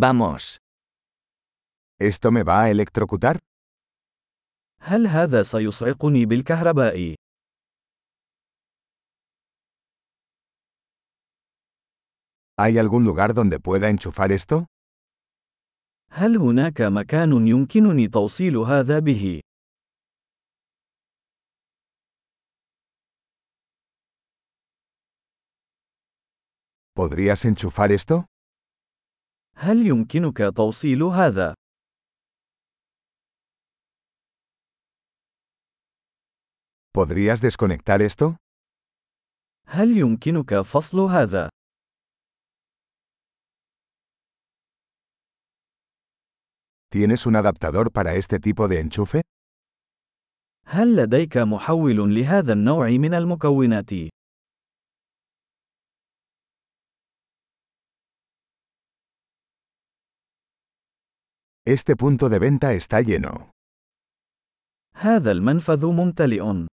Vamos. ¿Esto me va a electrocutar? هل هذا سيصعقني بالكهرباء؟ ¿Hay algún lugar donde pueda enchufar esto? هل هناك مكان يمكنني توصيل هذا به؟ ¿Podrías enchufar esto? هل يمكنك توصيل هذا؟ ¿Podrías desconectar esto? هل يمكنك فصل هذا؟ ¿Tienes un adaptador para este tipo de enchufe? هل لديك محول لهذا النوع من المكونات؟ Este punto de venta está lleno. هذا المنفذ ممتلئ.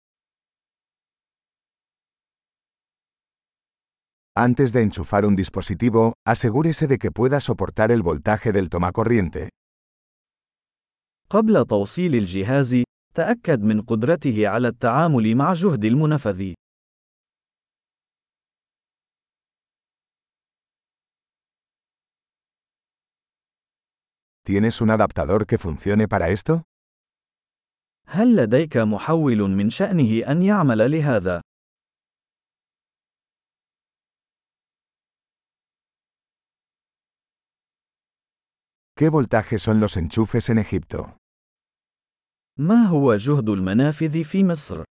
Antes de enchufar un dispositivo, asegúrese de que pueda soportar el voltaje del tomacorriente. قبل توصيل الجهاز، تأكد من قدرته على التعامل مع جهد المنفذ. ¿Tienes un adaptador que funcione para esto? هل لديك محول من شأنه أن يعمل لهذا؟ ¿Qué voltaje son los enchufes en Egipto? ما هو جهد المنافذ في مصر؟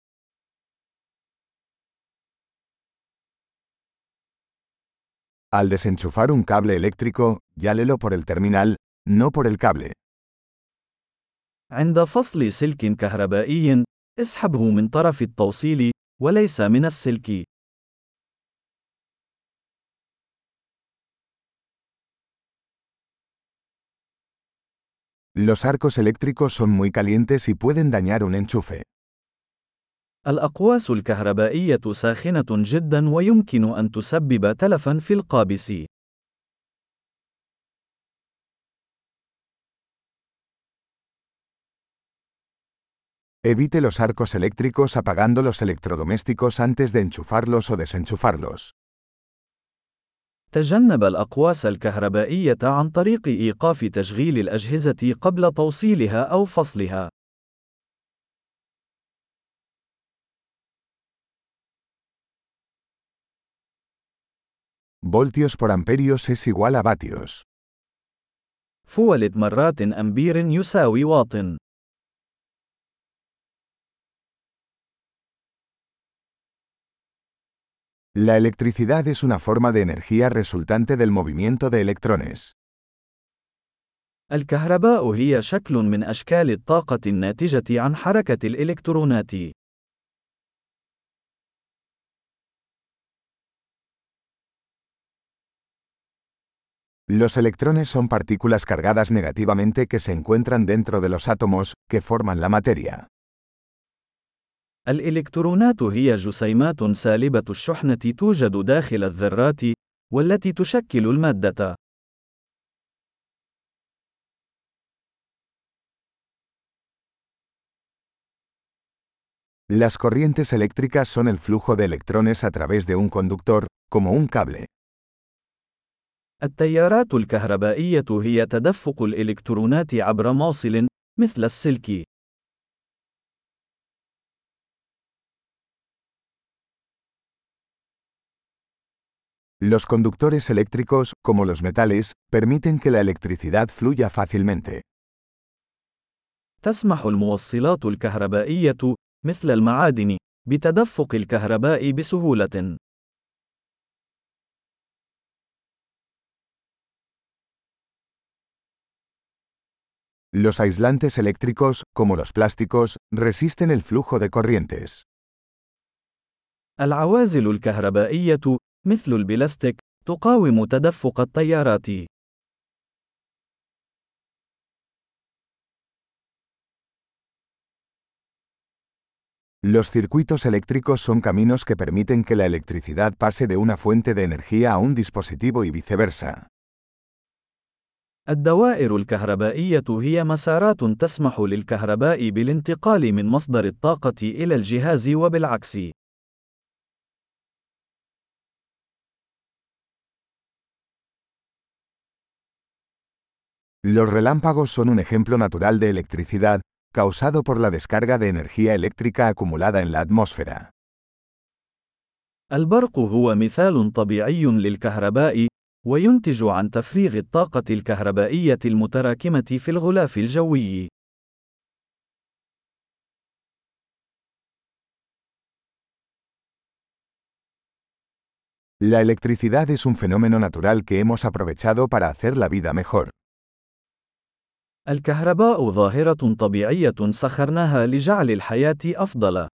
Al desenchufar un cable eléctrico, llálelo por el terminal, no por el cable. عند فصل سلك كهربائي، اسحبه من طرف التوصيل، وليس من السلك. Los arcos eléctricos son muy calientes y pueden dañar un enchufe. الأقواس الكهربائية ساخنة جدا ويمكن أن تسبب تلفا في القابس. Evite los arcos eléctricos apagando los electrodomésticos antes de enchufarlos o desenchufarlos. تجنب الأقواس الكهربائية عن طريق إيقاف تشغيل الأجهزة قبل توصيلها أو فصلها. Voltios por amperios es igual a vatios. فولت مرات أمبير يساوي واط. La electricidad es una forma de energía resultante del movimiento de electrones. الكهرباء هي شكل من أشكال الطاقة الناتجة عن حركة الإلكترونات. Los electrones son partículas cargadas negativamente que se encuentran dentro de los átomos, que forman la materia. الإلكترونات هي جسيمات سالبة الشحنة توجد داخل الذرات، والتي تشكل المادة. Las corrientes eléctricas son el flujo de electrones a través de un conductor, como un cable. التيارات الكهربائية هي تدفق الإلكترونات عبر موصل، مثل السلك. Los conductores eléctricos, como los metales, permiten que la electricidad fluya fácilmente. تسمح الموصلات الكهربائية، مثل المعادن، بتدفق الكهرباء بسهولة. Los aislantes eléctricos, como los plásticos, resisten el flujo de corrientes. العوازل الكهربائية، مثل البلاستيك، تقاوم تدفق التيارات. Los circuitos eléctricos son caminos que permiten que la electricidad pase de una fuente de energía a un dispositivo y viceversa. الدوائر الكهربائية هي مسارات تسمح للكهرباء بالانتقال من مصدر الطاقة إلى الجهاز وبالعكس. Los relámpagos son un ejemplo natural de electricidad, causado por la descarga de energía eléctrica acumulada en la atmósfera. البرق هو مثال طبيعي للكهرباء، وينتج عن تفريغ الطاقة الكهربائية المتراكمة في الغلاف الجوي. La electricidad es un fenómeno natural que hemos aprovechado para hacer la vida mejor. الكهرباء ظاهرة طبيعية سخرناها لجعل الحياة أفضل.